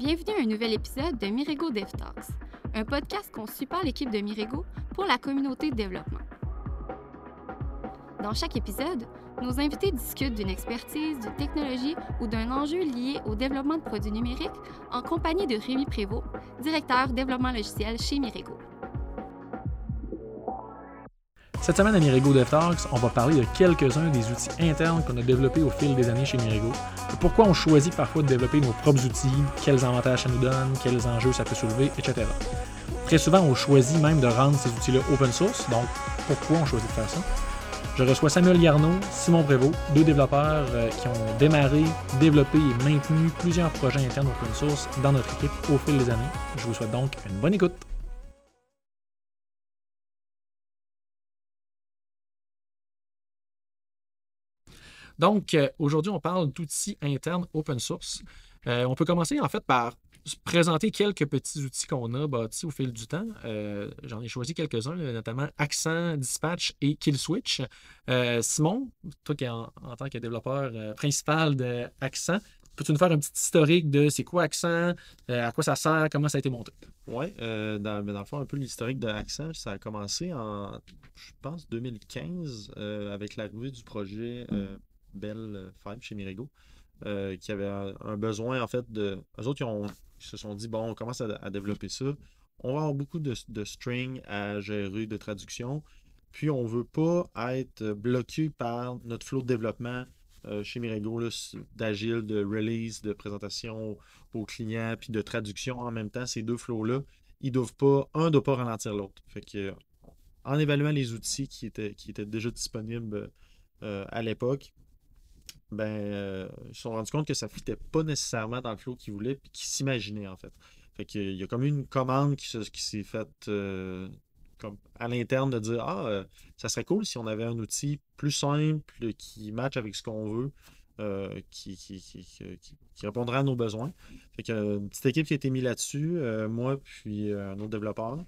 Bienvenue à un nouvel épisode de Mirego Dev Talks, un podcast conçu par l'équipe de Mirego pour la communauté de développement. Dans chaque épisode, nos invités discutent d'une expertise, d'une technologie ou d'un enjeu lié au développement de produits numériques en compagnie de Rémi Prévost, directeur développement logiciel chez Mirego. Cette semaine à Mirego DevTalks, on va parler de quelques-uns des outils internes qu'on a développés au fil des années chez Mirego, pourquoi on choisit parfois de développer nos propres outils, quels avantages ça nous donne, quels enjeux ça peut soulever, etc. Très souvent, on choisit même de rendre ces outils-là open source, donc pourquoi on choisit de faire ça? Je reçois Samuel Garneau, Simon Prévost, deux développeurs euh, qui ont démarré, développé et maintenu plusieurs projets internes open source dans notre équipe au fil des années. Je vous souhaite donc une bonne écoute. Donc, euh, aujourd'hui, on parle d'outils internes open source. Euh, on peut commencer en fait par présenter quelques petits outils qu'on a bâtis au fil du temps. Euh, j'en ai choisi quelques-uns, notamment Accent, Dispatch et Killswitch. Euh, Simon, toi qui es en, tant que développeur euh, principal d'Accent, peux-tu nous faire un petit historique de c'est quoi Accent, à quoi ça sert, comment ça a été monté? Oui, dans, dans, le fond, un peu l'historique de Accent, ça a commencé en, je pense, 2015 avec l'arrivée du projet Bell 5 chez Mirigo. Euh, qui avaient un, besoin, en fait, de. Eux autres, ils, se sont dit, bon, on commence à, développer ça. On va avoir beaucoup de, de strings à gérer, de traduction. Puis, on ne veut pas être bloqué par notre flot de développement euh, chez Mirego, d'agile, de release, de présentation aux clients, puis de traduction en même temps. Ces deux flots-là, ils doivent pas, un ne doit pas ralentir l'autre. Fait que, en évaluant les outils qui étaient, qui étaient déjà disponibles euh, à l'époque, ben, euh, ils se sont rendus compte que ça ne fitait pas nécessairement dans le flow qu'ils voulaient et qu'ils s'imaginaient en fait. Fait qu'il y a comme une commande qui, s'est faite euh, à l'interne de dire Ah, euh, ça serait cool si on avait un outil plus simple qui match avec ce qu'on veut. qui, qui, répondrait à nos besoins. Fait y a une petite équipe qui a été mise là-dessus, moi puis un autre développeur.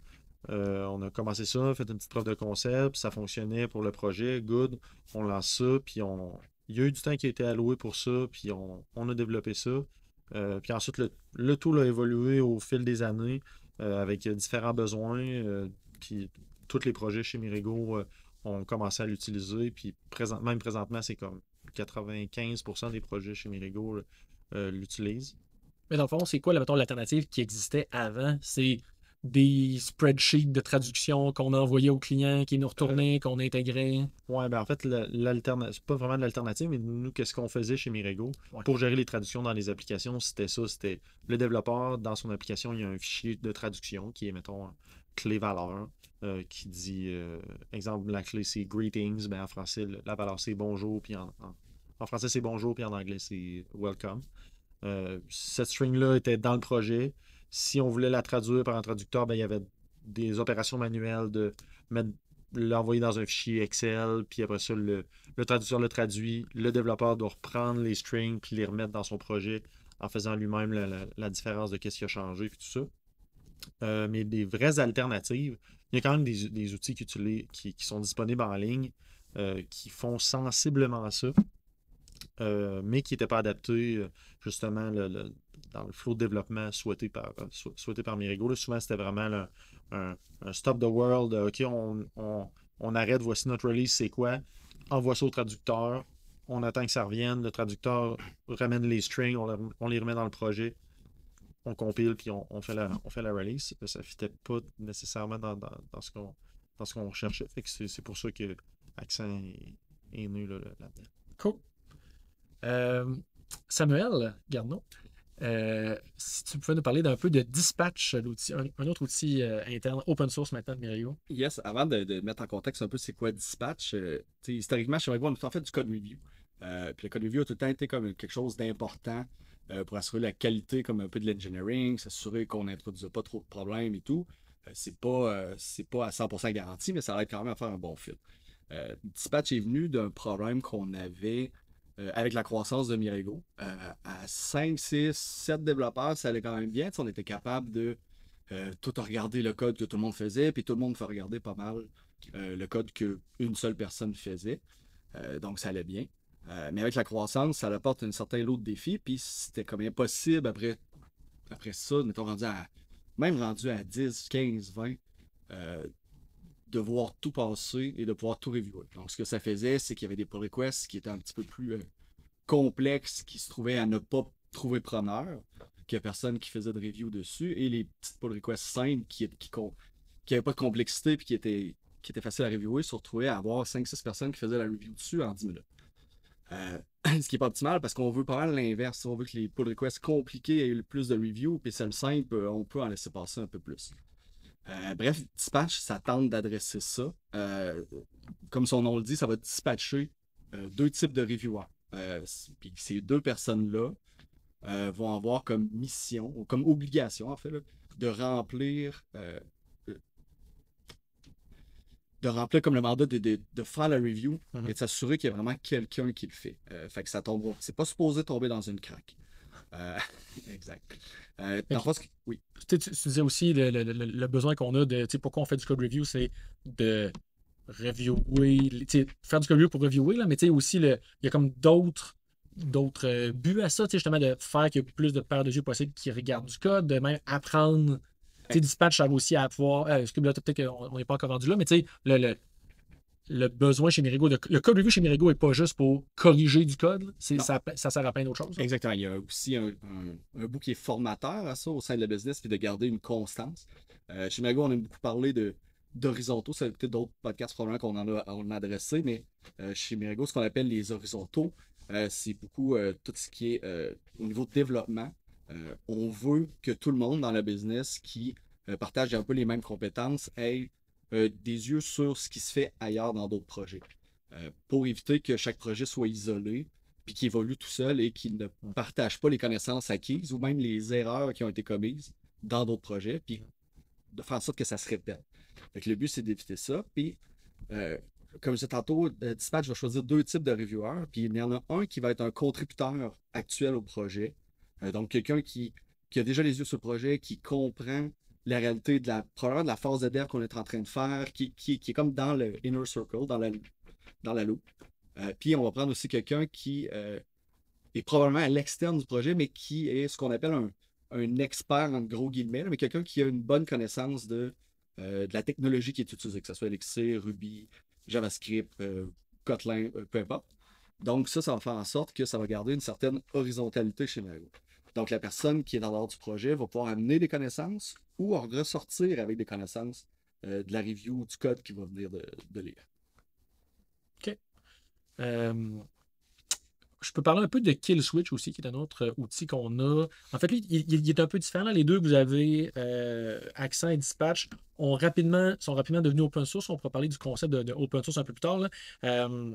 on a commencé ça, fait une petite preuve de concept, ça fonctionnait pour le projet, good. On lance ça, puis on, il y a eu du temps qui a été alloué pour ça, puis on, a développé ça. Euh, puis ensuite, le, le, tool a évolué au fil des années euh, avec différents besoins. Euh, puis tous les projets chez Mirigo ont commencé à l'utiliser. Puis même présentement, c'est comme 95% des projets chez Mirigo l'utilisent. Mais dans le fond, c'est quoi l'alternative qui existait avant? C'est des spreadsheets de traduction qu'on a envoyés aux clients, qui nous retournaient, qu'on intégrait. Oui, ben en fait, l'alternative, c'est pas vraiment de l'alternative, mais nous, qu'est-ce qu'on faisait chez Mirego pour gérer les traductions dans les applications, c'était ça, c'était le développeur, dans son application, il y a un fichier de traduction qui est, mettons, clé valeur, euh, qui dit, euh, exemple, la clé c'est greetings, ben en français, la valeur c'est bonjour, puis en, en, français c'est bonjour, puis en anglais c'est welcome. Euh, cette string-là était dans le projet. Si on voulait la traduire par un traducteur, ben, il y avait des opérations manuelles de mettre l'envoyer dans un fichier Excel, puis après ça, le, traducteur le traduit. Le développeur doit reprendre les strings puis les remettre dans son projet en faisant lui-même la, différence de qu'est-ce qui a changé, puis tout ça. Euh, mais des vraies alternatives, il y a quand même des, outils qui, qui, sont disponibles en ligne euh, qui font sensiblement ça, euh, mais qui n'étaient pas adaptés justement le, dans le flow de développement souhaité par, euh, souhaité par Mirigo. souvent, c'était vraiment un, stop the world. OK, on, arrête, voici notre release, c'est quoi? Envoie ça au traducteur. On attend que ça revienne. Le traducteur ramène les strings, on, les remet dans le projet. On compile, puis on, fait, la, on fait la release. Ça ne fitait pas nécessairement dans, ce qu'on dans ce qu'on recherchait. c'est pour ça que Accent est, né là-dedans. cool. Euh, Samuel Garneau, euh, si tu pouvais nous parler d'un peu de Dispatch, un, autre outil euh, interne open source maintenant de Mirio. Yes, avant de, mettre en contexte un peu c'est quoi Dispatch, euh, historiquement, chez Mirio, on a fait du code review. puis le code review a tout le temps été comme quelque chose d'important pour assurer la qualité comme un peu de l'engineering, s'assurer qu'on n'introduise pas trop de problèmes et tout. c'est pas, pas à 100% garanti, mais ça aide quand même à faire un bon fit. Dispatch est venu d'un problème qu'on avait euh, avec la croissance de Mirego. Euh, à 5, 6, 7 développeurs, ça allait quand même bien. on était capable de euh, tout regarder le code que tout le monde faisait, puis tout le monde fait regarder pas mal le code qu'une seule personne faisait. donc, ça allait bien. mais avec la croissance, ça apporte un certain lot de défis, puis c'était comme impossible après après ça, mettons rendu à, même rendu à 10, 15, 20, euh, de voir tout passer et de pouvoir tout reviewer. Donc, ce que ça faisait, c'est qu'il y avait des pull requests qui étaient un petit peu plus euh, complexes, qui se trouvaient à ne pas trouver preneur, qu'il n'y a personne qui faisait de review dessus, et les petites pull requests simples qui n'avaient pas de complexité et qui étaient, qui étaient faciles à reviewer se retrouvaient à avoir 5-6 personnes qui faisaient la review dessus en 10 minutes. Euh, ce qui n'est pas optimal parce qu'on veut pas mal l'inverse. On veut que les pull requests compliqués aient le plus de reviews, puis celles simples, on peut en laisser passer un peu plus. Euh, bref, Dispatch, ça tente d'adresser ça. Euh, comme son nom le dit, ça va dispatcher deux types de reviewers. puis ces deux personnes-là vont avoir comme mission, ou comme obligation, en fait, de remplir de remplir comme le mandat de, faire la review mhm. et de s'assurer qu'il y a vraiment quelqu'un qui le fait. Euh, fait que ça tombe. C'est pas supposé tomber dans une craque. Euh, exact. Euh, oui. Tu, disais aussi le, besoin qu'on a de. Pourquoi on fait du code review, c'est de reviewer. Faire du code review pour reviewer, là, mais aussi il y a comme d'autres d'autres buts à ça, justement, de faire qu'il y ait plus de paires de yeux possibles qui regardent du code, de même apprendre sais, Dispatch, ça va aussi à pouvoir. Euh, que peut-être qu'on n'est pas encore rendu là, mais tu sais, le, le, besoin chez Mirigo, le code review chez Mirigo n'est pas juste pour corriger du code, ça, ça, sert à plein d'autres choses. Exactement. Il y a aussi un, un, bout qui est formateur à ça au sein de la business, puis de garder une constance. Euh, chez Mirigo, on a beaucoup parlé de d'horizontaux. A peut-être d'autres podcasts probablement qu'on en a, on a adressé, mais euh, chez Mirigo, ce qu'on appelle les horizontaux, c'est beaucoup tout ce qui est au niveau de développement. Euh, on veut que tout le monde dans la business qui euh, partage un peu les mêmes compétences ait euh, des yeux sur ce qui se fait ailleurs dans d'autres projets. pour éviter que chaque projet soit isolé, puis qu'il évolue tout seul et qu'il ne partage pas les connaissances acquises ou même les erreurs qui ont été commises dans d'autres projets, puis de faire en sorte que ça se répète. le but, c'est d'éviter ça. Puis, comme je disais tantôt, Dispatch va choisir deux types de reviewers, puis il y en a un qui va être un contributeur actuel au projet, euh, donc, quelqu'un qui, a déjà les yeux sur le projet, qui comprend la réalité de la, probablement de la phase de dev qu'on est en train de faire, qui, est comme dans le inner circle, dans la, dans la loupe. Euh, puis, on va prendre aussi quelqu'un qui euh, est probablement à l'externe du projet, mais qui est ce qu'on appelle un, expert, en gros guillemets, mais quelqu'un qui a une bonne connaissance de, de la technologie qui est utilisée, que ce soit Elixir, Ruby, JavaScript, Kotlin, peu importe. Donc, ça, ça va faire en sorte que ça va garder une certaine horizontalité chez Mario. Donc, la personne qui est dans l'ordre du projet va pouvoir amener des connaissances ou ressortir avec des connaissances euh, de la review ou du code qu'il va venir de, lire. OK. Euh, je peux parler un peu de Kill Switch aussi, qui est un autre euh, outil qu'on a. En fait, lui, il, est un peu différent. Les deux que vous avez, Accent et Dispatch, ont rapidement, sont rapidement devenus open source. On pourra parler du concept de, open source un peu plus tard.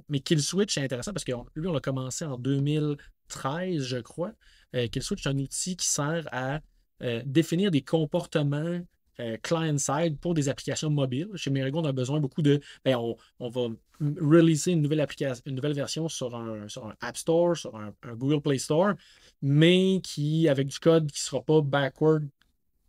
mais Kill Switch, c'est intéressant parce que lui, on l'a commencé en 2013, je crois. Euh, Killswitch est un outil qui sert à euh, définir des comportements euh, client-side pour des applications mobiles. Chez Merigo, on a besoin beaucoup de. Ben, on, va releaser une nouvelle application, une nouvelle version sur un, App Store, sur un, Google Play Store, mais qui, avec du code qui ne sera pas backward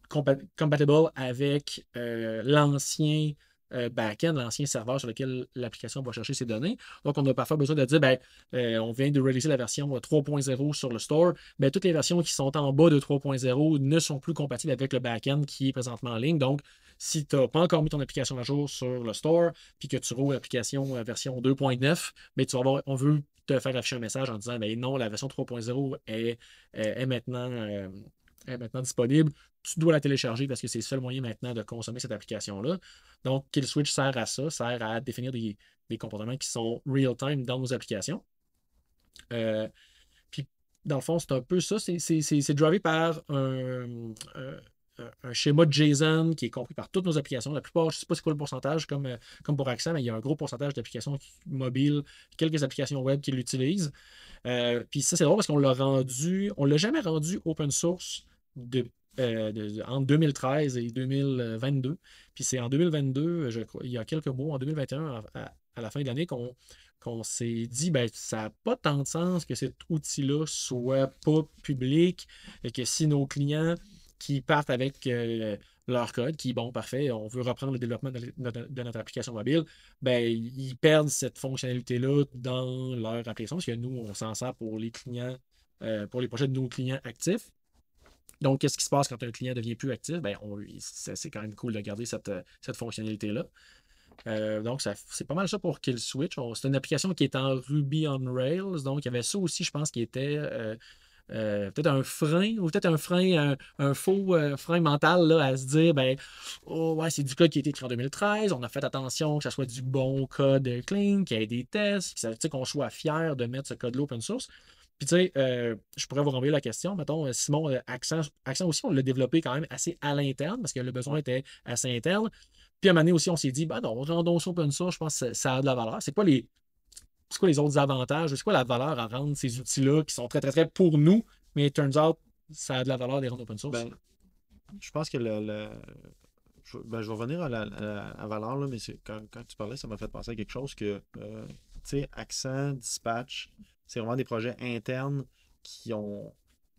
compatible avec l'ancien euh, backend, l'ancien serveur sur lequel l'application va chercher ses données. Donc, on a parfois besoin de dire, ben, euh, on vient de releaser la version 3.0 sur le store, mais toutes les versions qui sont en bas de 3.0 ne sont plus compatibles avec le backend qui est présentement en ligne. Donc, si tu n'as pas encore mis ton application à jour sur le store, puis que tu roules l'application euh, version 2.9, mais ben, tu vas avoir, on veut te faire afficher un message en disant, ben non, la version 3.0 est, est, maintenant est maintenant disponible. Tu dois la télécharger parce que c'est le seul moyen maintenant de consommer cette application-là. Donc, Kill Switch sert à ça, sert à définir des, comportements qui sont real-time dans nos applications. Euh, puis, dans le fond, c'est un peu ça. C'est drivé par un, schéma de JSON qui est compris par toutes nos applications. La plupart, je ne sais pas c'est quoi le pourcentage comme, euh, comme pour Accent, mais il y a un gros pourcentage d'applications mobiles, quelques applications web qui l'utilisent. Euh, puis ça, c'est drôle parce qu'on l'a rendu, on l'a jamais rendu open source de, euh, entre 2013 et 2022. Puis c'est en 2022, je crois, il y a quelques mois, en 2021, à, la fin de l'année, qu'on s'est dit, ben, ça n'a pas tant de sens que cet outil-là soit pas public et que si nos clients qui partent avec euh, leur code, qui, bon, parfait, on veut reprendre le développement de, notre application mobile, ben, ils perdent cette fonctionnalité-là dans leur application, parce que nous, on s'en sert pour les clients, euh, pour les projets de nos clients actifs. Donc, qu'est-ce qui se passe quand un client devient plus actif? Ben, c'est quand même cool de garder cette, euh, fonctionnalité-là. Euh, donc, c'est pas mal ça pour Kill Switch. C'est une application qui est en Ruby on Rails. Donc, il y avait ça aussi, je pense, qui était euh, peut-être un frein ou peut-être un frein, un, faux frein mental là, à se dire ben, oh, ouais, c'est du code qui a été écrit en 2013. On a fait attention que ça soit du bon code clean, qu'il y ait des tests, qu'on soit fier de mettre ce code-là open source. Puis, tu sais, euh, je pourrais vous renvoyer la question. Mettons, euh, Simon, euh, Accent, Accent aussi, on l'a développé quand même assez à l'interne parce que le besoin était assez interne. Puis à un moment aussi, on s'est dit, ben non, rendons ça open source, je pense que ça- a de la valeur. C'est quoi les. C'est quoi les autres avantages? C'est quoi la valeur à rendre ces outils-là qui sont très, très, très pour nous, mais it turns out, ça a de la valeur de les rendre open source? Ben, je pense que le, ben, je vais revenir à la, à valeur, là, mais quand, quand tu parlais, ça m'a fait penser à quelque chose que, tu sais, Accent, Dispatch, c'est vraiment des projets internes qui ont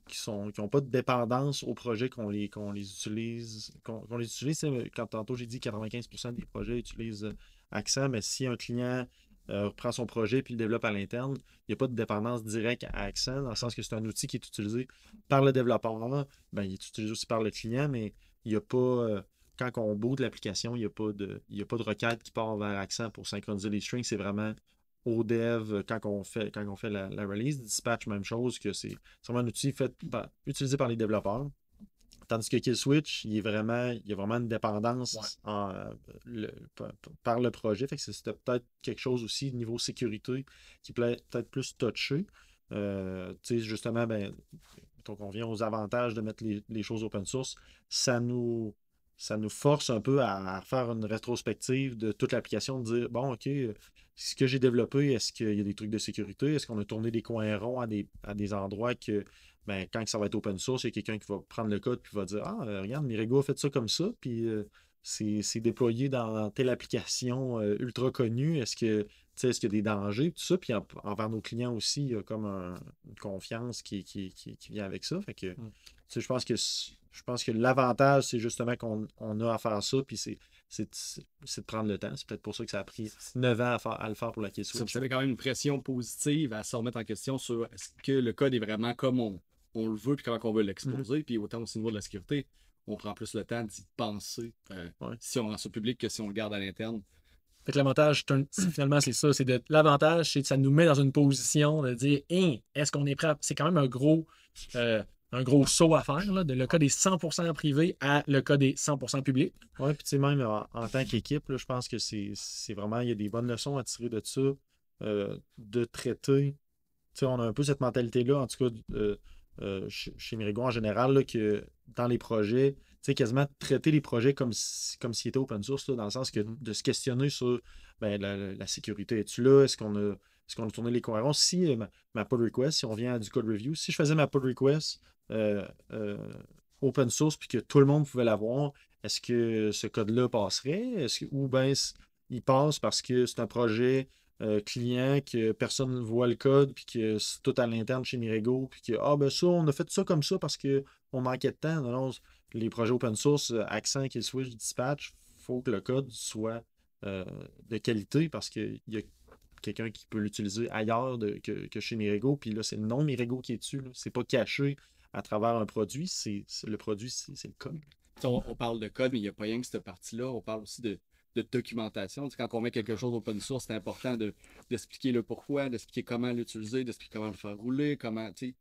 qui sont qui ont pas de dépendance aux projets qu'on les, qu'on les utilise. Qu'on les utilise, quand tantôt j'ai dit 95% des projets utilisent euh, Accent, mais si un client euh, reprend son projet puis le développe à l'interne, il n'y a pas de dépendance directe à Accent, dans le sens que c'est un outil qui est utilisé par le développeur. Ben, il est utilisé aussi par le client, mais il n'y a pas. euh, quand on boot l'application, il n'y a, pas de- a pas de requête qui part vers Accent pour synchroniser les strings. C'est vraiment au dev euh, quand on fait, quand on fait la, la release. Dispatch, même chose, que c'est vraiment un outil fait par- utilisé par les développeurs. Tandis que KillSwitch, il est vraiment, il y a vraiment une dépendance Ouais. en, euh, le- par, le projet. Fait que c'est- c'était peut-être quelque chose aussi niveau sécurité qui peut être peut-être plus touché. Euh, justement, ben, donc on vient aux avantages de mettre les, les choses open source. Ça nous, ça nous force un peu à, faire une rétrospective de toute l'application, de dire bon, OK, euh, ce que j'ai développé, est-ce qu'il y a des trucs de sécurité? Est-ce qu'on a tourné des coins ronds à des, à des endroits que ben, quand ça va être open source, il y a quelqu'un qui va prendre le code et va dire Ah, euh, regarde, Mirego a fait ça comme ça, puis euh, c'est déployé dans telle application euh, ultra connue. Est-ce que est-ce qu'il y a des dangers, tout ça, puis en- envers nos clients aussi, il y a comme un- une confiance qui, qui, qui- qui vient avec ça. Fait que, tu sais, je pense que je pense que l'avantage, c'est justement qu'on on a à faire ça, puis c'est c'est c'est de prendre le temps. C'est peut-être pour ça que ça a pris 9 ans à, faire- à le faire pour la Ça K-Switch. vous avez quand même une pression positive à se remettre en question sur est-ce que le code est vraiment comme on, on le veut puis comment on veut l'exposer. Puis autant aussi au niveau de la sécurité, on prend plus le temps d'y penser euh, Ouais. si on rend ça public que si on le garde à l'interne. Fait que l'avantage, finalement, c'est ça. C'est de l'avantage, c'est que ça nous met dans une position de dire est-ce qu'on est prêt à- C'est quand même un gros, euh, un gros saut à faire, là, de le code est 100% privé à le code est 100% public. Oui, puis tu sais, même en, en tant qu'équipe, je pense que c'est vraiment, il y a des bonnes leçons à tirer de ça, euh, de traiter. Tu sais, on a un peu cette mentalité-là, en tout cas, euh, euh, chez, Mirigo en général, là, que dans les projets, tu sais, quasiment traiter les projets comme si- comme s'ils étaient open source, là, dans le sens que de se questionner sur ben, la, la- sécurité. Es-tu là? Est-ce qu'on a, est qu'on a tourné les cohérents? Si euh, ma, ma pull request, si on vient à du code review, si je faisais ma pull request euh, euh, open source puis que tout le monde pouvait l'avoir, est-ce que ce code-là passerait? Ou bien il passe parce que c'est un projet euh, client que personne ne voit le code puis que c'est tout à l'interne chez Mirego puis que ah ben ça, on a fait ça comme ça parce qu'on manquait de temps. Non, les projets open source, Accent, Kill Switch, Dispatch, il faut que le code soit de qualité parce qu'il y a quelqu'un qui peut l'utiliser ailleurs que, que chez Mirego. Puis là, c'est le nom Mirego qui est dessus. C'est pas caché à travers un produit. C'est le produit, c'est le code. On, on parle de code, mais il n'y a pas rien que cette partie-là. On parle aussi de, de documentation. Tu sais, quand on met quelque chose open source, c'est important de- d'expliquer le pourquoi, d'expliquer comment l'utiliser, d'expliquer comment le faire rouler, comment, tu sais,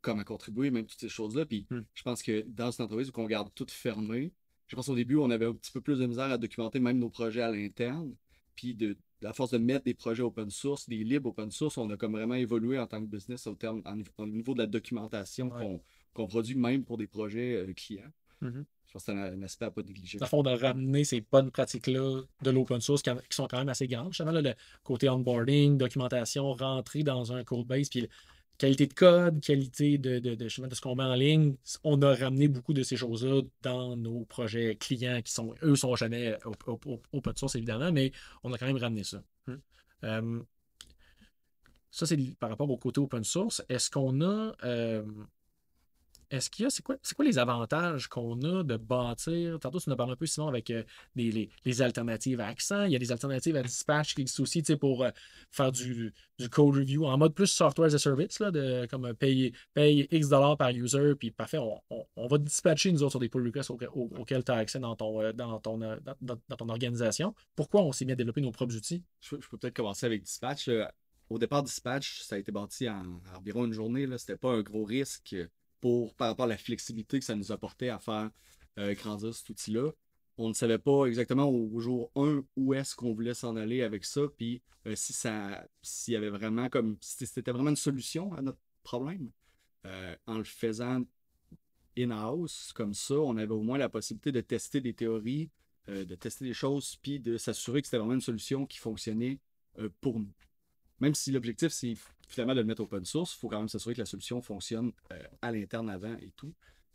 comment contribuer, même toutes ces choses-là. Puis Hmm. je pense que dans cette entreprise où on garde tout fermé, je pense au début, on avait un petit peu plus de misère à documenter même nos projets à l'interne. Puis de, à force de mettre des projets open source, des libres open source, on a comme vraiment évolué en tant que business au, terme, en- au niveau de la documentation Ouais. qu'on produit même pour des projets euh, clients. Mhm. Je pense que c'est un, un aspect à pas négliger. Dans le fond, de ramener ces bonnes pratiques-là de l'open source qui, qui sont quand même assez grandes. Justement, là, le côté onboarding, documentation, rentrer dans un code base, puis qualité de code, qualité de, de, de, de ce qu'on met en ligne. On a ramené beaucoup de ces choses-là dans nos projets clients qui sont, eux, sont jamais op- op- op- open source, évidemment, mais on a quand même ramené ça. Hmm. Euh, ça, c'est par rapport au côté open source. Est-ce qu'on a. euh, est-ce qu'il y a, c'est quoi, c'est quoi les avantages qu'on a de bâtir? Tantôt, tu nous parlé un peu, sinon, avec euh, des- les, les alternatives à accent. Il y a des alternatives à dispatch qui existent aussi, pour euh, faire du, du code review en mode plus software as a service, là, de, comme euh, payer, paye X dollars par user, puis parfait, on, on- on va dispatcher, nous autres, sur des pull requests auxquels, au- auxquels tu as accès dans ton, euh, dans, ton, dans, dans- dans ton organisation. Pourquoi on s'est mis à développer nos propres outils? Je, je peux peut-être commencer avec Dispatch. Au départ, Dispatch, ça a été bâti en, en environ une journée. Ce n'était pas un gros risque par rapport à la flexibilité que ça nous apportait à faire euh, grandir cet outil-là. On ne savait pas exactement au, jour 1 où est-ce qu'on voulait s'en aller avec ça, puis euh, si ça s'il y avait vraiment comme c'était vraiment une solution à notre problème. Euh, en le faisant in-house comme ça, on avait au moins la possibilité de tester des théories, de tester des choses, puis de s'assurer que c'était vraiment une solution qui fonctionnait pour nous. Même si l'objectif, c'est finalement de le mettre open source, il faut quand même s'assurer que la solution fonctionne euh, à l'interne avant et tout.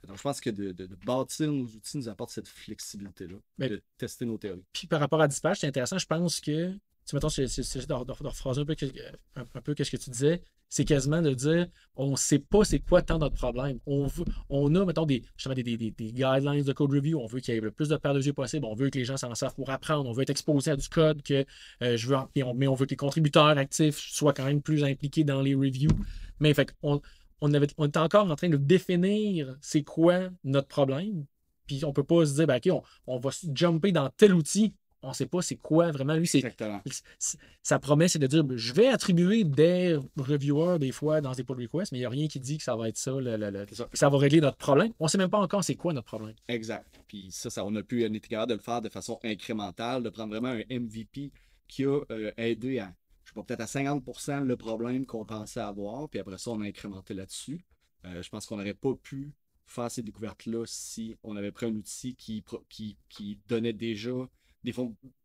Donc, je pense que de, de- de bâtir nos outils nous apporte cette flexibilité-là, de tester nos théories. Puis par rapport à Dispatch, c'est intéressant, je pense que, sais, mettons, c'est de, rephraser un peu, ce que tu disais, c'est quasiment de dire, on ne sait pas c'est quoi tant notre problème. On, a, mettons, des, des, des, des- guidelines de code review, on veut qu'il y ait le plus de paires de yeux possible, on veut que les gens s'en servent pour apprendre, on veut être exposé à du code, que, euh, je veux, mais on veut que les contributeurs actifs soient quand même plus impliqués dans les reviews. Mais fait on, était encore en train de définir c'est quoi notre problème. Puis on peut pas se dire, ben, OK, on, on va jumper dans tel outil. On sait pas c'est quoi vraiment. Lui, c'est sa promesse, c'est de dire je vais attribuer des reviewers des fois dans des pull requests, mais il n'y a rien qui dit que ça va être ça, le- le- le- C'est ça. va régler notre problème. On ne sait même pas encore c'est quoi notre problème. Exact. Puis ça, ça on a pu, on était capable de le faire de façon incrémentale, de prendre vraiment un MVP qui a euh, aidé à, je sais pas, peut-être à 50% le problème qu'on pensait avoir, puis après ça, on a incrémenté là-dessus. Euh, je pense qu'on n'aurait pas pu faire ces découvertes-là si on avait pris un outil qui, pro- qui, qui donnait déjà des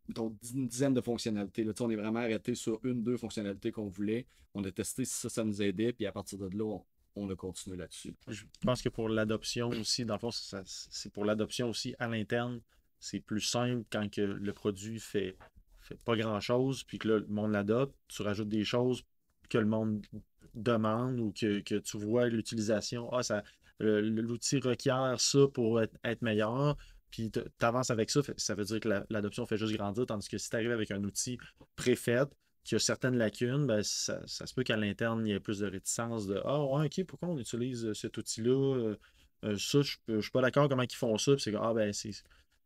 mettons, une dizaine de fonctionnalités. Là, on est vraiment arrêté sur une, deux fonctionnalités qu'on voulait. On a testé si ça, ça nous aidait, puis à partir de là, on, a continué là-dessus. Je pense que pour l'adoption aussi, dans le fond, c'est pour l'adoption aussi à l'interne, c'est plus simple quand que le produit fait, fait pas grand-chose, puis que là, le monde l'adopte, tu rajoutes des choses que le monde demande ou que, que tu vois l'utilisation. Ah, ça, l'outil requiert ça pour être meilleur, puis tu avances avec ça, ça veut dire que la- l'adoption fait juste grandir, tandis que si tu arrives avec un outil préfet, qui a certaines lacunes, ben, ça, ça se peut qu'à l'interne, il y ait plus de réticence de Ah, ouais, ok, pourquoi on utilise euh, cet outil-là Euh, euh, Ça, je ne suis pas d'accord comment ils font ça. Puis c'est que, ah, ben,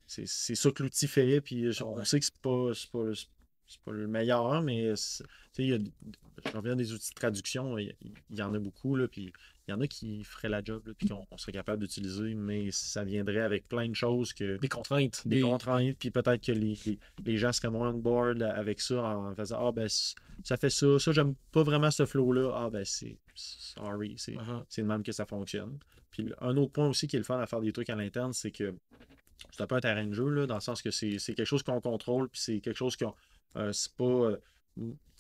c'est ça que l'outil fait. Puis on sait que c'est pas, pas, pas le meilleur, mais c'est- tu sais, il y a, je reviens des outils de traduction, il, il y en a beaucoup, là, puis il y en a qui feraient la job, là, puis qu'on on serait capable d'utiliser, mais ça viendrait avec plein de choses que Des contraintes. des Des... contraintes, puis peut-être que les, les, les gens seraient moins on board avec ça en faisant Ah ben ça fait ça, ça j'aime pas vraiment ce flow-là. Ah ben c'est sorry, c'est Uh-huh. c'est de même que ça fonctionne. Puis un autre point aussi qui est le fun à faire des trucs à l'interne, c'est que c'est un peu un terrain de jeu, là, dans le sens que c'est c'est quelque chose qu'on contrôle, puis c'est quelque chose qu'on. euh, c'est pas. euh,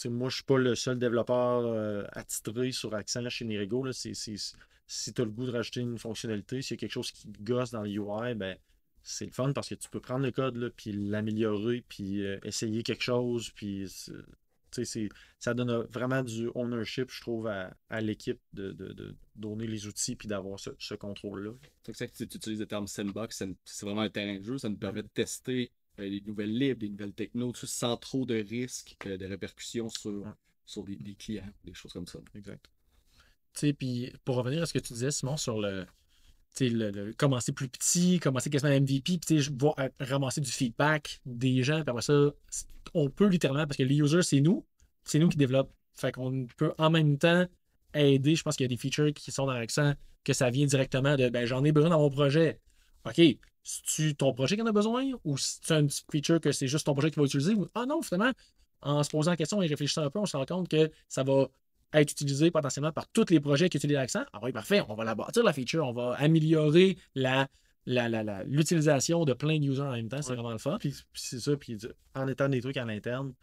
moi, je suis pas le seul développeur euh, attitré sur Accent chez Nirego. Là, si tu as le goût de rajouter une fonctionnalité, s'il y a quelque chose qui gosse dans le UI, ben, c'est le fun parce que tu peux prendre le code, là, puis l'améliorer, puis euh, essayer quelque chose, puis ça donne euh, vraiment du ownership, je trouve, à, l'équipe de, de, donner les outils puis d'avoir ce, contrôle-là. C'est ça que tu utilises le terme sandbox, c'est vraiment un terrain de jeu, ça nous permet de tester des nouvelles libres, des nouvelles technos, tout sans trop de risques, euh, de répercussions sur, Ouais. sur des, des clients, des choses comme ça. Exact. Tu sais, puis pour revenir à ce que tu disais, Simon, sur le, le, le- commencer plus petit, commencer quasiment MVP, puis tu sais, je- voir, euh, ramasser du feedback des gens, puis après ça, on peut littéralement, parce que les users, c'est nous, c'est nous qui développent. Fait qu'on peut en même temps aider. Je pense qu'il y a des features qui sont dans l'accent que ça vient directement de ben j'en ai besoin dans mon projet. OK, c'est-tu ton projet qui en a besoin? Ou c'est un petit feature que c'est juste ton projet qui va utiliser? Ou ah non, finalement, en se posant la question et réfléchissant un peu, on se rend compte que ça va être utilisé potentiellement par tous les projets qui utilisent l'accent. Ah oui, parfait, on va la bâtir la feature, on va améliorer la, la, la- la- l'utilisation de plein de users en même temps. C'est Ouais. vraiment le fun. Puis, puis c'est ça, puis en étant des trucs à l'interne,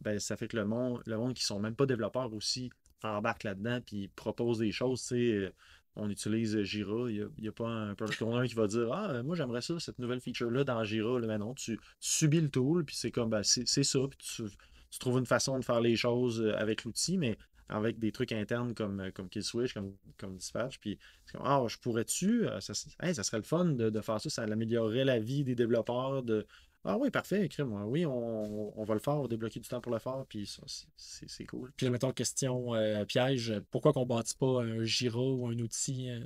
ben, ça fait que le monde, le monde qui sont même pas développeurs aussi embarque là-dedans, puis propose des choses. Sais, euh, on utilise Jira, il n'y a, pas un product owner qui va dire Ah, moi j'aimerais ça, cette nouvelle feature-là dans Jira. Mais non, tu, subis le tool, puis c'est comme, ben, c'est ça, puis tu, tu trouves une façon de faire les choses euh, avec l'outil, mais avec des trucs internes comme, euh, comme Killswitch, comme, comme Dispatch. Puis, c'est comme, ah, je pourrais-tu, euh, ça, ça serait le fun de, de faire ça, ça améliorerait la vie des développeurs. De, ah oui, parfait, écris-moi. Oui, on, on va le faire, on va débloquer du temps pour le faire, puis ça, c'est- cool. Puis, mettons, question euh, piège, pourquoi qu'on bâtit pas un Jira ou un outil euh,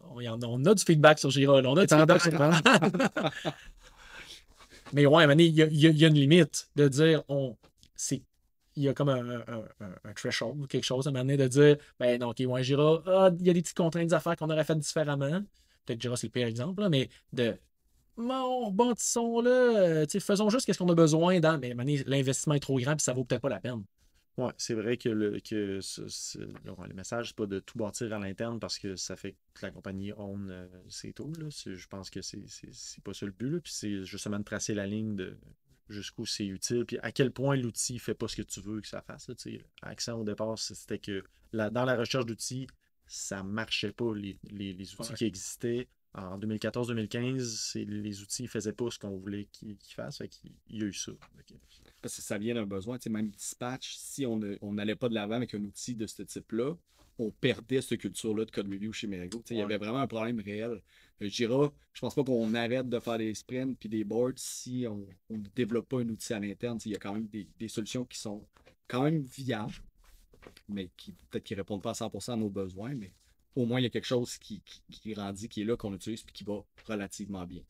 on, a, on a du feedback sur Jira, là, on a du feedback sur Mais ouais, à il y, y y a une limite de dire, on, c'est, il y a comme un, un, un- un threshold ou quelque chose à un moment donné de dire, ben non, ok, ouais, Jira, ah, il y a des petites contraintes d'affaires qu'on aurait faites différemment. Peut-être Jira, c'est le pire exemple, là, mais de, bon, bâtissons-le, euh, faisons juste ce qu'on a besoin dans, mais l'investissement est trop grand puis ça vaut peut-être pas la peine. Ouais, c'est vrai que, le, que ce- ce- le message, c'est pas de tout bâtir à l'interne parce que ça fait que la compagnie own euh, ses tools. là. Je pense que c'est pas ça le but. là. Puis c'est justement de tracer la ligne de jusqu'où c'est utile. Puis à quel point l'outil fait pas ce que tu veux que ça fasse. là. Accent au départ, c'était que la- dans la recherche d'outils, ça marchait pas les, les- les outils Ouais. qui existaient. En 2014-2015, c'est- les outils ne faisaient pas ce qu'on voulait qu'ils fassent. Fait qu'il il y a eu ça. Parce que ça vient d'un besoin. Tu sais, même Dispatch, si on n'allait pas de l'avant avec un outil de ce type-là, on perdait cette culture-là de code review chez Merigo. Il y avait vraiment un problème réel. Euh, Jira, je pense pas qu'on arrête de faire des sprints puis des boards si on on ne développe pas un outil à l'interne. Il y a quand même des, des solutions qui sont quand même viables, mais qui peut-être qui répondent pas à 100% à nos besoins, mais au moins il y a quelque chose qui, qui, qui grandit, qui est là, qu'on utilise puis qui va relativement bien.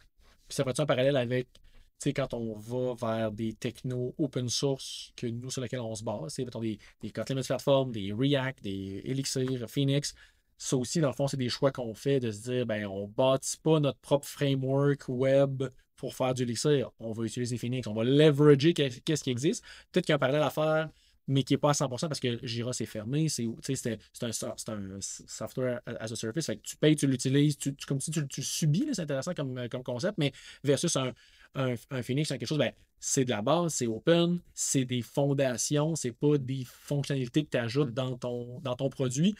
Puis ça fait un parallèle avec, tu sais, quand on va vers des technos open source que nous, sur lesquels on se base, c'est des, des Kotlin Multiplatform, des React, des Elixir, Phoenix. Ça aussi, dans le fond, c'est des choix qu'on fait de se dire, ben, on bâtit pas notre propre framework web pour faire du Elixir. On va utiliser Phoenix. On va leverager qu'est- qu'est-ce qui existe. Peut-être qu'il y a un parallèle à faire, mais qui n'est pas à 100% parce que Jira, c'est fermé. C'est un, un software as a service. Fait que tu payes, tu l'utilises, tu, tu- comme si tu, tu le subis. C'est intéressant comme, comme concept. Mais versus un, un, un Phoenix, c'est quelque chose, ben, c'est de la base, c'est open, c'est des fondations, c'est pas des fonctionnalités que tu ajoutes dans ton, dans ton produit.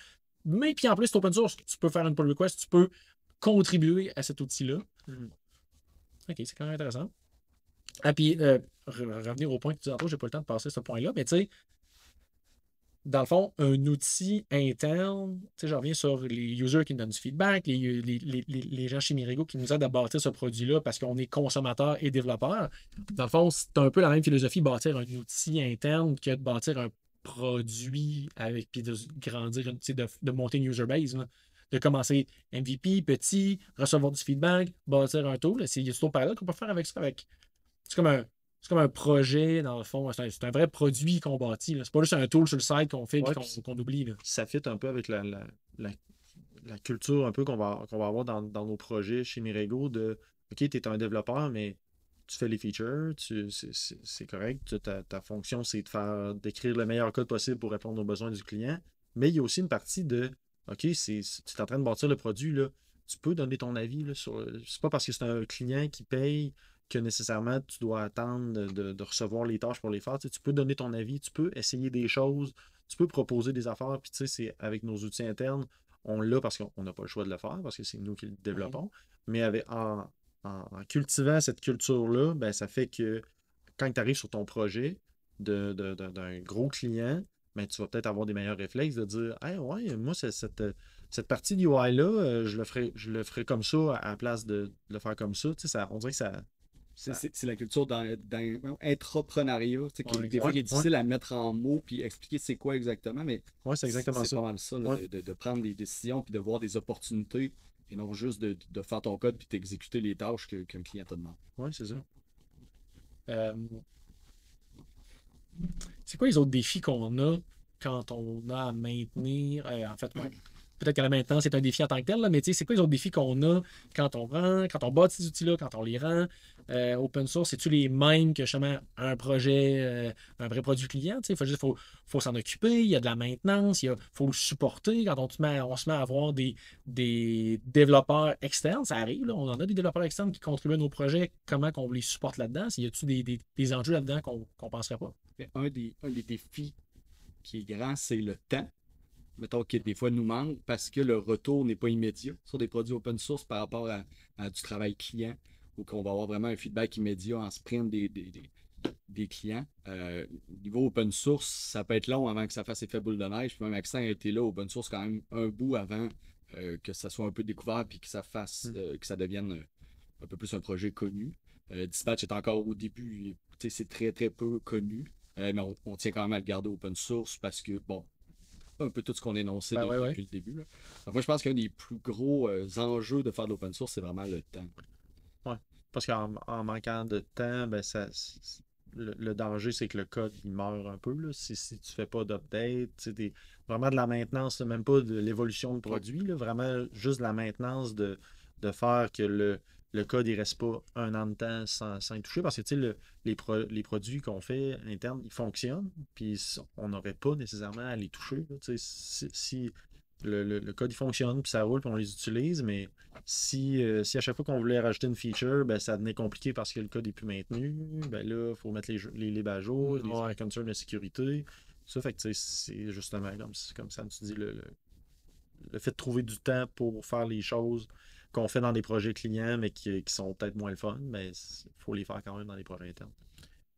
Mais puis en plus, c'est open source. Tu peux faire une pull request, tu peux contribuer à cet outil-là. Mhm. Ok, c'est quand même intéressant. Ah, puis, euh, re- revenir au point que tu disais j'ai pas le temps de passer ce point-là, mais tu sais, dans le fond, un outil interne, tu sais, je reviens sur les users qui nous donnent du feedback, les, les, les- les- gens chez Mirigo qui nous aident à bâtir ce produit-là parce qu'on est consommateur et développeur. Dans le fond, c'est un peu la même philosophie, bâtir un outil interne que de bâtir un produit avec, puis de grandir, tu sais, de, de monter une user base. là. De commencer MVP, petit, recevoir du feedback, bâtir un tool. C'est c'est au parallèle qu'on peut faire avec ça. Avec... C'est comme un. C'est comme un projet, dans le fond. C'est un, c'est un vrai produit qu'on bâtit. là. C'est pas juste un tool sur le site qu'on fait et Ouais, qu'on oublie. là. ça fit un peu avec la, la, la, la culture un peu qu'on va, qu'on va avoir dans, dans nos projets chez Mirego de OK, tu es un développeur, mais tu fais les features, tu, c'est, correct. Ta, ta fonction, c'est de faire d'écrire le meilleur code possible pour répondre aux besoins du client. Mais il y a aussi une partie de OK, c'est, c'est- tu es en train de bâtir le produit, là, tu peux donner ton avis là, sur. C'est pas parce que c'est un client qui paye que nécessairement tu dois attendre de, de- recevoir les tâches pour les faire. Tu, sais, tu peux donner ton avis, tu peux essayer des choses, tu peux proposer des affaires, puis tu sais, c'est avec nos outils internes, on l'a parce qu'on n'a pas le choix de le faire, parce que c'est nous qui le développons. Mais avec, en, en- en cultivant cette culture-là, ben, ça fait que quand tu arrives sur ton projet de- de- de- d'un gros client, ben, tu vas peut-être avoir des meilleurs réflexes de dire Hey, ouais, moi, cette, cette partie du UI-là, euh, je, le ferai, je le ferai comme ça à la place de, de le faire comme ça. Tu sais, ça on dirait que ça. C'est- la culture d'entrepreneuriat, qui- Ouais, des fois qui est ouais. difficile à mettre en mots puis expliquer c'est quoi exactement, mais Ouais, c'est exactement c'est ça. pas mal ça, là, Ouais. de, de- prendre des décisions puis de voir des opportunités et non juste de, de faire ton code puis d'exécuter les tâches que- qu'un client te demande. Ouais, c'est ça. Euh, C'est quoi les autres défis qu'on a quand on a à maintenir euh, En fait, ouais, peut-être que la maintenance c'est un défi en tant que tel, là, mais tu sais, c'est quoi les autres défis qu'on a quand on rend, quand on bâtit ces outils-là, quand on les rend euh, open source, c'est-tu les mêmes que justement un projet, euh, un vrai produit client? Il faut, juste- faut, faut s'en occuper, il y a de la maintenance, il faut le supporter. Quand on, se met, on se met à avoir des, des développeurs externes, ça arrive, là, on en a des développeurs externes qui contribuent à nos projets, comment qu'on les supporte là-dedans? Y a-tu des, des, des enjeux là-dedans qu'on ne penserait pas? Un des, un des défis qui est grand, c'est le temps. Mettons qu'il des fois nous manque parce que le retour n'est pas immédiat sur des produits open source par rapport à, à du travail client ou qu'on va avoir vraiment un feedback immédiat en sprint des, des, des, des clients. Euh, niveau open source, ça peut être long avant que ça fasse effet boule de neige. Puis même Accent a été là, open source, quand même un bout avant euh, que ça soit un peu découvert puis que ça fasse, Mm. euh, que ça devienne euh, un peu plus un projet connu. Dispatch est encore au début, c'est très très peu connu. Mais on, on tient quand même à le garder open source parce que, bon, un peu tout ce qu'on énoncé Ben depuis, ouais, ouais. depuis le début. là. Donc moi, je pense qu'un des plus gros euh, enjeux de faire de l'open source, c'est vraiment le temps. Parce qu'en en manquant de temps, ben ça, c'est- le, le danger, c'est que le code il meurt un peu. Là. Si, si tu fais pas d'update, des- vraiment de la maintenance, même pas de l'évolution de produit, là, vraiment juste de la maintenance de, de faire que le, le code il reste pas un an de temps sans, sans toucher. Parce que le- les, pro- les produits qu'on fait internes, ils fonctionnent, puis on n'aurait pas nécessairement à les toucher. là. Si, si le, le- le code il fonctionne, puis ça roule, puis on les utilise, mais si, euh, si à chaque fois qu'on voulait rajouter une feature, ben, ça devenait compliqué parce que le code n'est plus maintenu, ben là, il faut mettre les, les libs à jour, les Ouais. concerns de sécurité. Ça fait que c'est justement comme, comme ça, tu dis, le, le, le fait de trouver du temps pour faire les choses qu'on fait dans des projets clients, mais qui, sont peut-être moins fun, mais il faut les faire quand même dans les projets internes.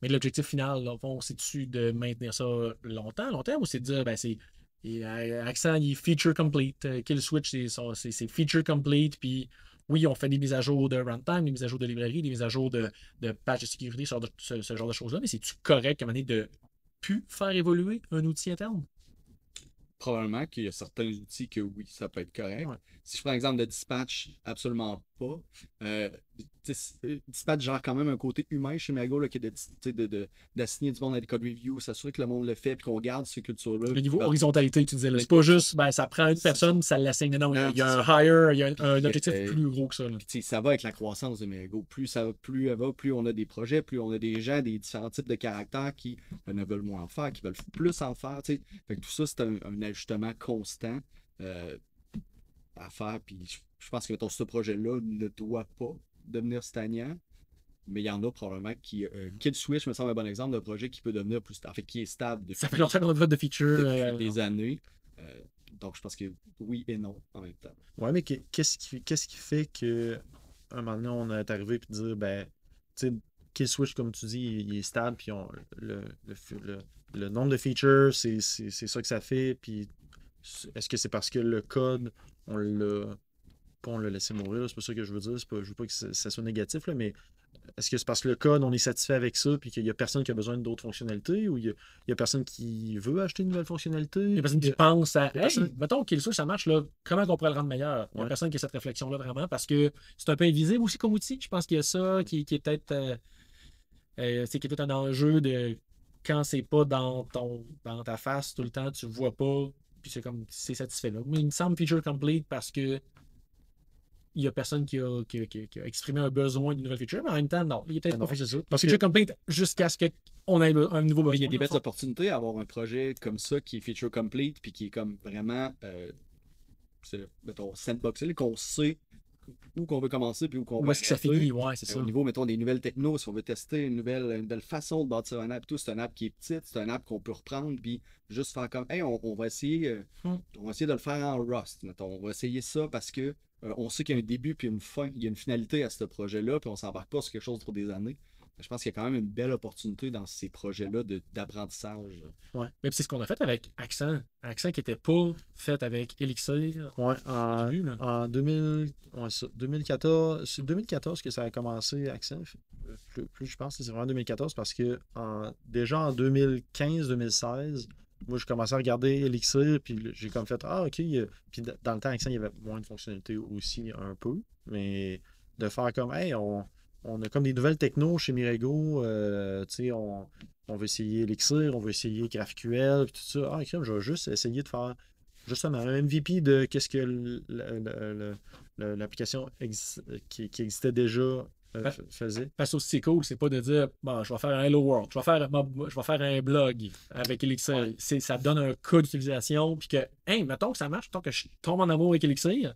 Mais l'objectif final, là, fond, c'est-tu de maintenir ça longtemps, long terme, ou c'est de dire, ben, c'est. euh, Accent, il est feature complete. Euh, Kill Switch, c'est feature complete. Puis oui, on fait des mises à jour de runtime, des mises à jour de librairie, des mises à jour de, de pages de sécurité, ce, genre de- ce- ce genre de choses-là. Mais c'est-tu correct à un moment donné, de plus faire évoluer un outil interne? Probablement qu'il y a certains outils que oui, ça peut être correct. Ouais. Si je prends l'exemple de Dispatch, absolument pas. Euh, euh, Dispatch gère quand même un côté humain chez Mago, là, qui est de- tu sais, de- de- d'assigner du monde à des code review, s'assurer que le monde le fait, puis qu'on garde cette culture-là. Le niveau Ben, horizontalité, tu disais, là, c'est pas juste, ben, ça prend une personne, ça l'assigne. Non, Non, il y a un hire, il y a un, un objectif Euh, plus gros que ça. là. Ça va avec la croissance de Merigo. Plus ça va, plus elle va, plus on a des projets, plus on a des gens, des différents types de caractères qui euh, ne veulent moins en faire, qui veulent plus en faire. Fait que tout ça, c'est un, un ajustement constant euh, à faire. Puis je, je pense que mettons, ce projet-là ne doit pas devenir stagnant. Mais il y en a probablement qui. Euh, Kill Switch me semble un bon exemple d'un projet qui peut devenir plus stable, en fait, qui est stable depuis, Ça fait longtemps qu'on a de feature. depuis euh, des années. Euh, donc je pense que oui et non en même temps. Ouais, mais que- qu'est-ce qui, qu'est-ce qui fait que un moment donné, on est arrivé et dire, ben, tu sais, Kill Switch, comme tu dis, il est stable, puis on, le, le, le- le nombre de features, c'est, c'est, c'est ça que ça fait, puis est-ce que c'est parce que le code, on l'a pas on laissé mourir, c'est pas ça que je veux dire, pas, je veux pas que ça, ça soit négatif, là, mais est-ce que c'est parce que le code, on est satisfait avec ça, puis qu'il y a personne qui a besoin d'autres fonctionnalités, ou il y a, il y a personne qui veut acheter une nouvelle fonctionnalité? Il y a personne qui pense à. Hey, personne- mettons qu'il soit, ça marche, là, comment on pourrait le rendre meilleur? Il n'y a Ouais. personne qui a cette réflexion-là vraiment parce que c'est un peu invisible aussi comme outil. Je pense qu'il y a ça qui, qui est peut-être. euh, euh, c'est peut-être un enjeu de quand c'est pas dans ton dans ta face tout le temps, tu le vois pas, puis c'est comme c'est satisfait là. Mais il me semble feature complete parce que il y a personne qui a, qui a- qui a- qui a exprimé un besoin d'une nouvelle feature, mais en même temps, non, il est peut-être Ah pas c'est ça. Parce Parce que feature complete jusqu'à ce qu'on ait un nouveau besoin. Il y a des belles opportunités à avoir un projet comme ça qui est feature complete puis qui est comme vraiment euh, c'est, mettons, sandboxé, qu'on sait où qu'on veut commencer puis où qu'on Où est-ce que ça finit? Ouais, c'est Euh, ça. Au niveau, mettons, des nouvelles technos, si on veut tester une nouvelle, une nouvelle façon de bâtir un app, et tout, c'est un app qui est petite, c'est un app qu'on peut reprendre, puis juste faire comme, hey, on, on va essayer, euh, Hmm. on va essayer de le faire en Rust, mettons. On va essayer ça parce que euh, on sait qu'il y a un début puis une fin, il y a une finalité à ce projet-là, puis on s'embarque pas sur quelque chose pour des années. Je pense qu'il y a quand même une belle opportunité dans ces projets-là de- d'apprentissage. Ouais. Mais c'est ce qu'on a fait avec Accent. Accent qui n'était pas fait avec Elixir. Ouais, en, début, là. en 2000, ouais, ça, 2014, c'est 2014 que ça a commencé, Accent. Plus, plus je pense, c'est vraiment 2014 parce que en- déjà en 2015-2016, moi je commençais à regarder Elixir, puis j'ai comme fait Ah, ok. Puis dans le temps, Accent, il y avait moins de fonctionnalités aussi, un peu. Mais de faire comme Hey, on, on a comme des nouvelles technos chez Mirego, euh, tu sais, on, on veut essayer Elixir, on veut essayer GraphQL, puis tout ça. Ah, crème, je vais juste essayer de faire justement un MVP de qu'est-ce que l'application exi- qui, qui existait déjà euh, faisait. Parce que c'est cool, c'est pas de dire bon, je vais faire un Hello World, je vais faire, je vais faire un blog avec Elixir. C'est, ça donne un code d'utilisation, puis que, hey, mettons que ça marche, mettons que je tombe en amour avec Elixir,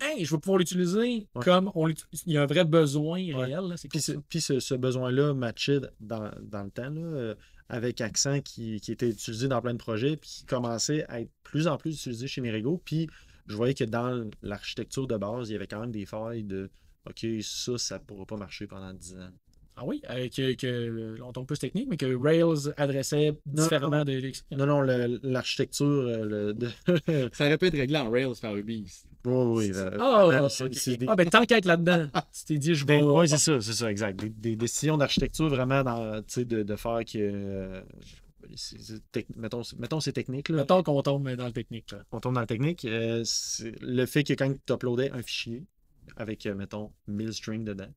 hey, je vais pouvoir l'utiliser Ouais. comme on l'utilise. Il y a un vrai besoin réel. Là, Puis, cool, ce, ça. puis ce, ce besoin-là matchait dans, dans le temps, là, euh, avec Accent qui, qui était utilisé dans plein de projets, puis qui commençait à être plus en plus utilisé chez Merigo. Puis je voyais que dans l'architecture de base, il y avait quand même des failles de OK, ça, ça ne pourra pas marcher pendant 10 ans. Ah oui, euh, que, que on tombe plus technique, mais que Rails adressait différemment de l'X. Non, non, l'architecture. euh, de- Ça aurait pu être réglé en Rails par Ruby. oui, oui. euh, Ah, euh, ok. c'est- c'est des- Ah, ben tant qu'à être là-dedans, tu t'es dit, je vais. Ben, ouais, c'est ça, c'est ça, exact. Des, des décisions d'architecture vraiment dans, tu sais, de, de faire que. euh, tec- mettons, mettons c'est technique, là. Mettons qu'on tombe dans le technique. là. on tombe dans le technique. euh, le fait que quand tu uploadais un fichier avec, euh, mettons, 1000 strings dedans,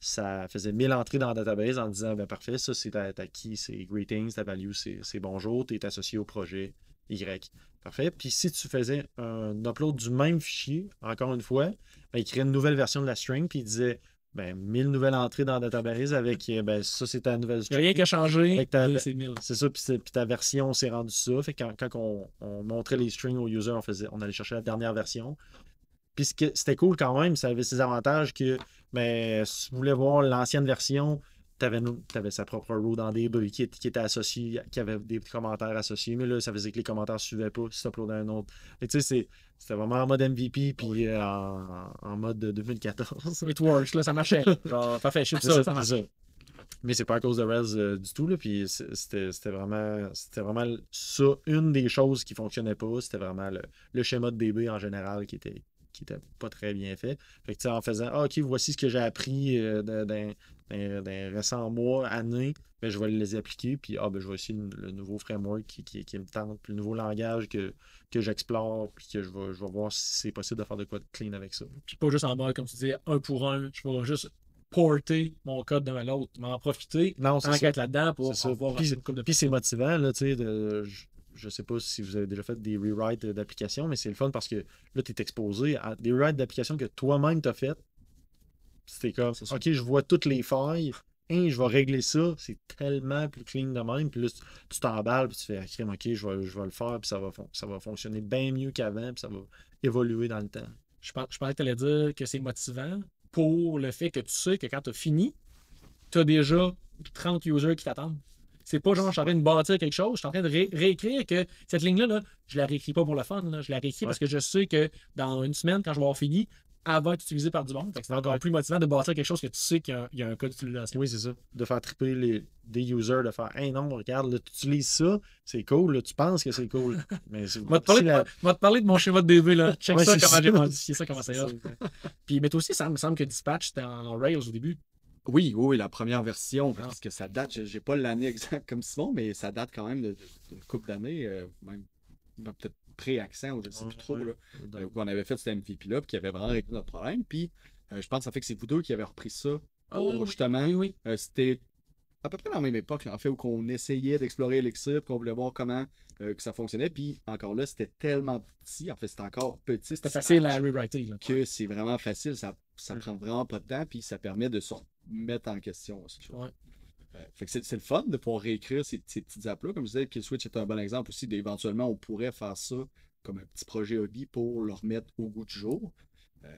ça faisait 1000 entrées dans la database en disant ben parfait, ça c'est ta, ta key, c'est greetings, ta value, c'est bonjour, tu es associé au projet Y. Parfait. Puis si tu faisais un upload du même fichier, encore une fois, ben, il créait une nouvelle version de la string, puis il disait ben 1000 nouvelles entrées dans la database avec euh, ben ça c'est ta nouvelle Il n'y a string. rien qui a changé. C'est 1000. C'est ça, puis, puis ta version s'est rendue ça. Fait que quand, quand on, on montrait les strings aux users, on, faisait, on allait chercher la dernière version. Puis ce que- c'était cool quand même, ça avait ses avantages que ben, si tu voulais voir l'ancienne version, tu avais, sa propre row dans des qui, qui était associé, qui avait des commentaires associés, mais là, ça faisait que les commentaires ne suivaient pas si tu uploadais un autre. Que tu sais, c'est- c'était vraiment en mode MVP, puis euh, en, en mode de 2014. It works, là, ça marchait. Genre, parfait, je C'est ça, ça. Mais c'est pas à cause de Rails euh, du tout, là. Puis c'était vraiment, vraiment ça, une des choses qui fonctionnait pas. C'était vraiment le, le schéma de DB en général qui était, qui était pas très bien fait. Fait que en faisant, ah, ok, voici ce que j'ai appris euh, d'un récent mois, année, ben, je vais les appliquer. Puis ah, ben, je vais essayer le, le nouveau framework qui, qui, qui me tente, puis le nouveau langage que, que j'explore, puis que je vais, je vais voir si c'est possible de faire de quoi de clean avec ça. Puis pas juste en mode, comme tu dis, un pour un. Je vais juste porter mon code d'un à l'autre, m'en profiter. Non, être là-dedans pour avoir Puis- une couple de Puis c'est motivant, là, tu sais, de- je, je sais pas si vous avez déjà fait des rewrites d'applications, mais c'est le fun parce que là, tu es exposé à des rewrites d'applications que toi-même t'as faites. C'était comme. OK, je vois toutes les failles, hein, je vais régler ça, c'est tellement plus clean de même, puis là, tu- t'emballes, puis tu fais, crème, OK, je vais, je vais le faire, puis ça va, ça va fonctionner bien mieux qu'avant, puis ça va évoluer dans le temps. Je, pense- je pensais que tu allais dire que c'est motivant pour le fait que tu sais que quand tu as fini, tu as déjà 30 users qui t'attendent. C'est pas genre, je suis en train de bâtir quelque chose, je suis en train de ré- réécrire que cette ligne-là, là, je la réécris pas pour le fun, là, je la réécris parce que je sais que dans une semaine, quand je vais avoir fini, elle va être utilisée par du monde. C'est encore plus motivant de bâtir quelque chose que tu sais qu'il y a un, il y a un code d'utilisation. Oui, c'est ça. De faire triper les, des users, de faire, hey non, regarde, là, tu utilises ça, c'est cool, là, tu penses que c'est cool. Mais vais te parler, la- je vais te parler de mon schéma de DB, là. Check Ouais, ça, comment j'ai ça. modifié ça, comment c'est hot. Puis, mais toi aussi, ça me semble que Dispatch, c'était en, en Rails au début. Oui, oui, la première version, Ah. parce que ça date, j'ai- pas l'année exacte comme Simon, mais ça date quand même de, de, de couple d'années, euh, même ben, peut-être pré-accent ou je sais plus trop. Là, euh, où on avait fait cet MVP-là, puis qui avait vraiment réglé notre problème. Puis euh, je pense que ça fait que c'est vous deux qui avez repris ça. pour, Ah, oui. justement, Oui, oui. euh, c'était à peu près dans la même époque, en fait, où on essayait d'explorer Elixir, qu'on voulait voir comment euh, que ça fonctionnait. Puis encore là, c'était tellement petit, en fait, c'était encore petit. C'était facile à rewriter. Là. que c'est vraiment facile, ça, ça prend vraiment pas de temps, puis ça permet de se remettre en question. Ouais. Euh, fait que c'est le fun de pouvoir réécrire ces, ces petites apps-là. Comme je disais, Kill Switch est un bon exemple aussi. d'éventuellement, on pourrait faire ça comme un petit projet hobby pour le remettre au goût du jour. Euh,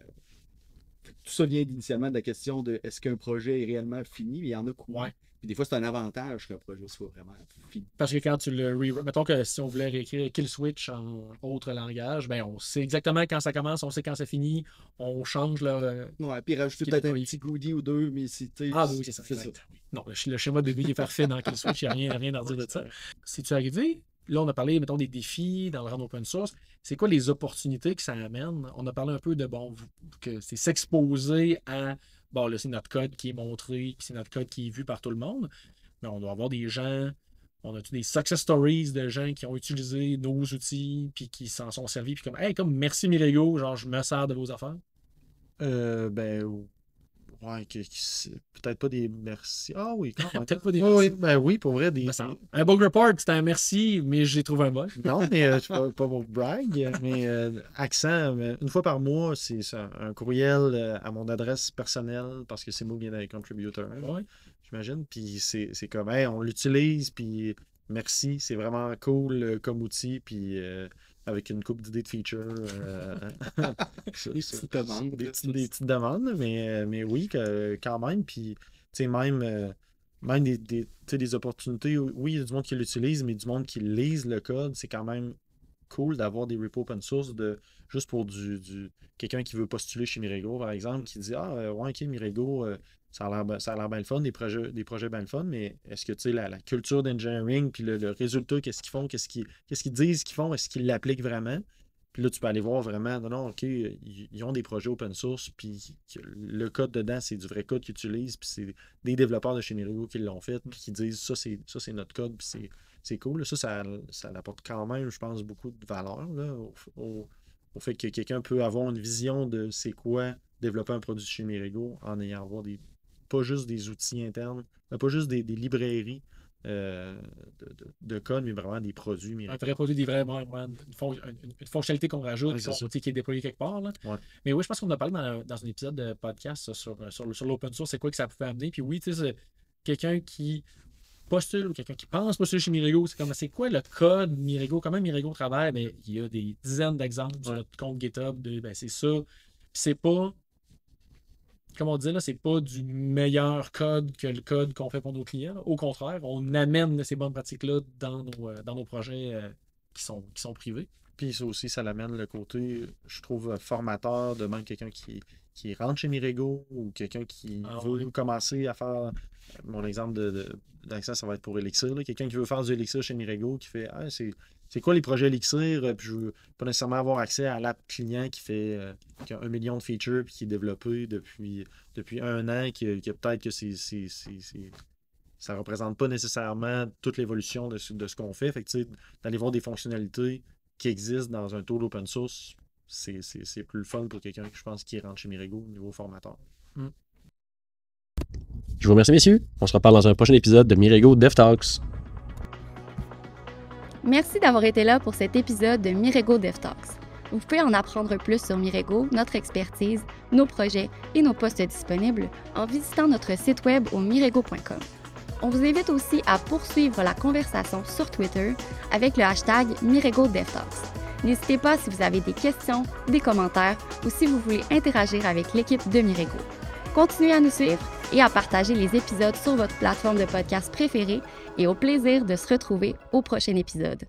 tout ça vient initialement de la question de est-ce qu'un projet est réellement fini? Il y en a quoi? Ouais. Puis des fois, c'est un avantage qu'un projet soit vraiment fini. Parce que quand tu le rewrite, mettons que si on voulait réécrire Kill Switch en autre langage, ben on sait exactement quand ça commence, on sait quand c'est fini, on change le. Ouais, puis rajouter peut-être un petit goodie ou deux, mais c'est. Ah oui, c'est ça. c'est ça. Oui. Non, le, le schéma de début est parfait dans Kill Switch, il n'y a rien, rien à redire de ça. Si tu es arrivé, là on a parlé, mettons, des défis dans le rendre open source. C'est quoi les opportunités que ça amène? On a parlé un peu de bon, que c'est s'exposer à bon là, c'est notre code qui est montré, c'est notre code qui est vu par tout le monde. Mais on doit avoir des gens. On a des success stories de gens qui ont utilisé nos outils puis qui s'en sont servis puis comme hey comme merci Mirego genre je me sers de vos affaires? Euh, ben, ouais, peut-être pas des merci. Ah oui, quand même. peut-être pas des Oui, oui, merci. ben oui, pour vrai, des. Un bug report c'était un merci mais j'ai trouvé un bug Non, mais euh, pas, pas pour brag, mais euh, accent, mais une fois par mois, c'est ça, un courriel euh, à mon adresse personnelle parce que c'est moi qui viens dans les contributors, Ouais. j'imagine. Puis c'est c'est comme, hey, on l'utilise, puis merci, c'est vraiment cool euh, comme outil, puis euh, avec une coupe d'idées de features. euh, Des petites demandes. des, petites- des petites demandes, mais, euh, mais oui, que- quand même. Puis, tu sais, même, euh, même des, des, des opportunités, oui, il y a du monde qui l'utilise, mais du monde qui lise le code, c'est quand même cool d'avoir des repos open source de juste pour du, du quelqu'un qui veut postuler chez Mirego, par exemple, qui dit Ah, ouais, ok, Mirego, euh, ça a l'air ben- ça a l'air bien le fun, des projets, des projets bien le fun, mais est-ce que tu sais, la, la culture d'engineering, puis le, le résultat, qu'est-ce qu'ils font, qu'est-ce qu'ils disent qu'ils font, est-ce qu'ils l'appliquent vraiment? Puis là, tu peux aller voir vraiment, non, non, OK, ils, ont des projets open source, puis le code dedans, c'est du vrai code qu'ils utilisent, puis c'est des développeurs de chez Mirego qui l'ont fait, puis qui disent ça, c'est notre code, puis c'est cool. Ça, ça, ça apporte quand même, je pense, beaucoup de valeur là, au, au- au fait que quelqu'un peut avoir une vision de c'est quoi développer un produit chez Mirego en ayant avoir des pas juste des outils internes, mais pas juste des, des librairies euh, de, de- de code, mais vraiment des produits Un vrai produit, des vrais, vraiment une, fon- une- une fonctionnalité qu'on rajoute, tu sais, qui est déployée quelque part. là. Ouais. Mais oui, je pense qu'on a parlé dans, dans un épisode de podcast sur, sur, le- sur l'open source, c'est quoi que ça pouvait amener. Puis oui, tu sais, quelqu'un qui postule ou quelqu'un qui pense postuler chez Mirego, c'est comme c'est quoi le code Mirego, comment Mirego travaille? Ben, il y a des dizaines d'exemples sur notre compte GitHub de ben, c'est ça. Puis c'est pas. Comme on dit là, c'est pas du meilleur code que le code qu'on fait pour nos clients. Au contraire, on amène ces bonnes pratiques-là dans nos, euh, dans nos projets euh, qui, sont, qui sont privés. Puis ça aussi, ça l'amène le côté, je trouve, formateur de même quelqu'un qui, qui rentre chez Mirego ou quelqu'un qui Ah veut commencer à faire. Mon exemple de, de- d'accès, ça va être pour Elixir. Quelqu'un qui veut faire du Elixir chez Mirego, qui fait Ah, c'est, c'est quoi les projets Elixir? Euh, Puis je veux pas nécessairement avoir accès à l'app client qui fait euh, qui a un million de features puis qui est développé depuis, depuis un an, qui, qui peut-être que c'est, c'est, ça représente pas nécessairement toute l'évolution de, ce- de ce qu'on fait. Fait que, d'aller voir des fonctionnalités qui existent dans un tool open source, c'est, c'est- c'est plus le fun pour quelqu'un que je pense qui rentre chez Mirego au niveau formateur. Je vous remercie, messieurs. On se reparle dans un prochain épisode de Mirego Dev Talks. Merci d'avoir été là pour cet épisode de Mirego Dev Talks. Vous pouvez en apprendre plus sur Mirego, notre expertise, nos projets et nos postes disponibles en visitant notre site web au mirego.com. On vous invite aussi à poursuivre la conversation sur Twitter avec le hashtag Mirego Dev Talks. N'hésitez pas si vous avez des questions, des commentaires ou si vous voulez interagir avec l'équipe de Mirego. Continuez à nous suivre et à partager les épisodes sur votre plateforme de podcast préférée et au plaisir de se retrouver au prochain épisode.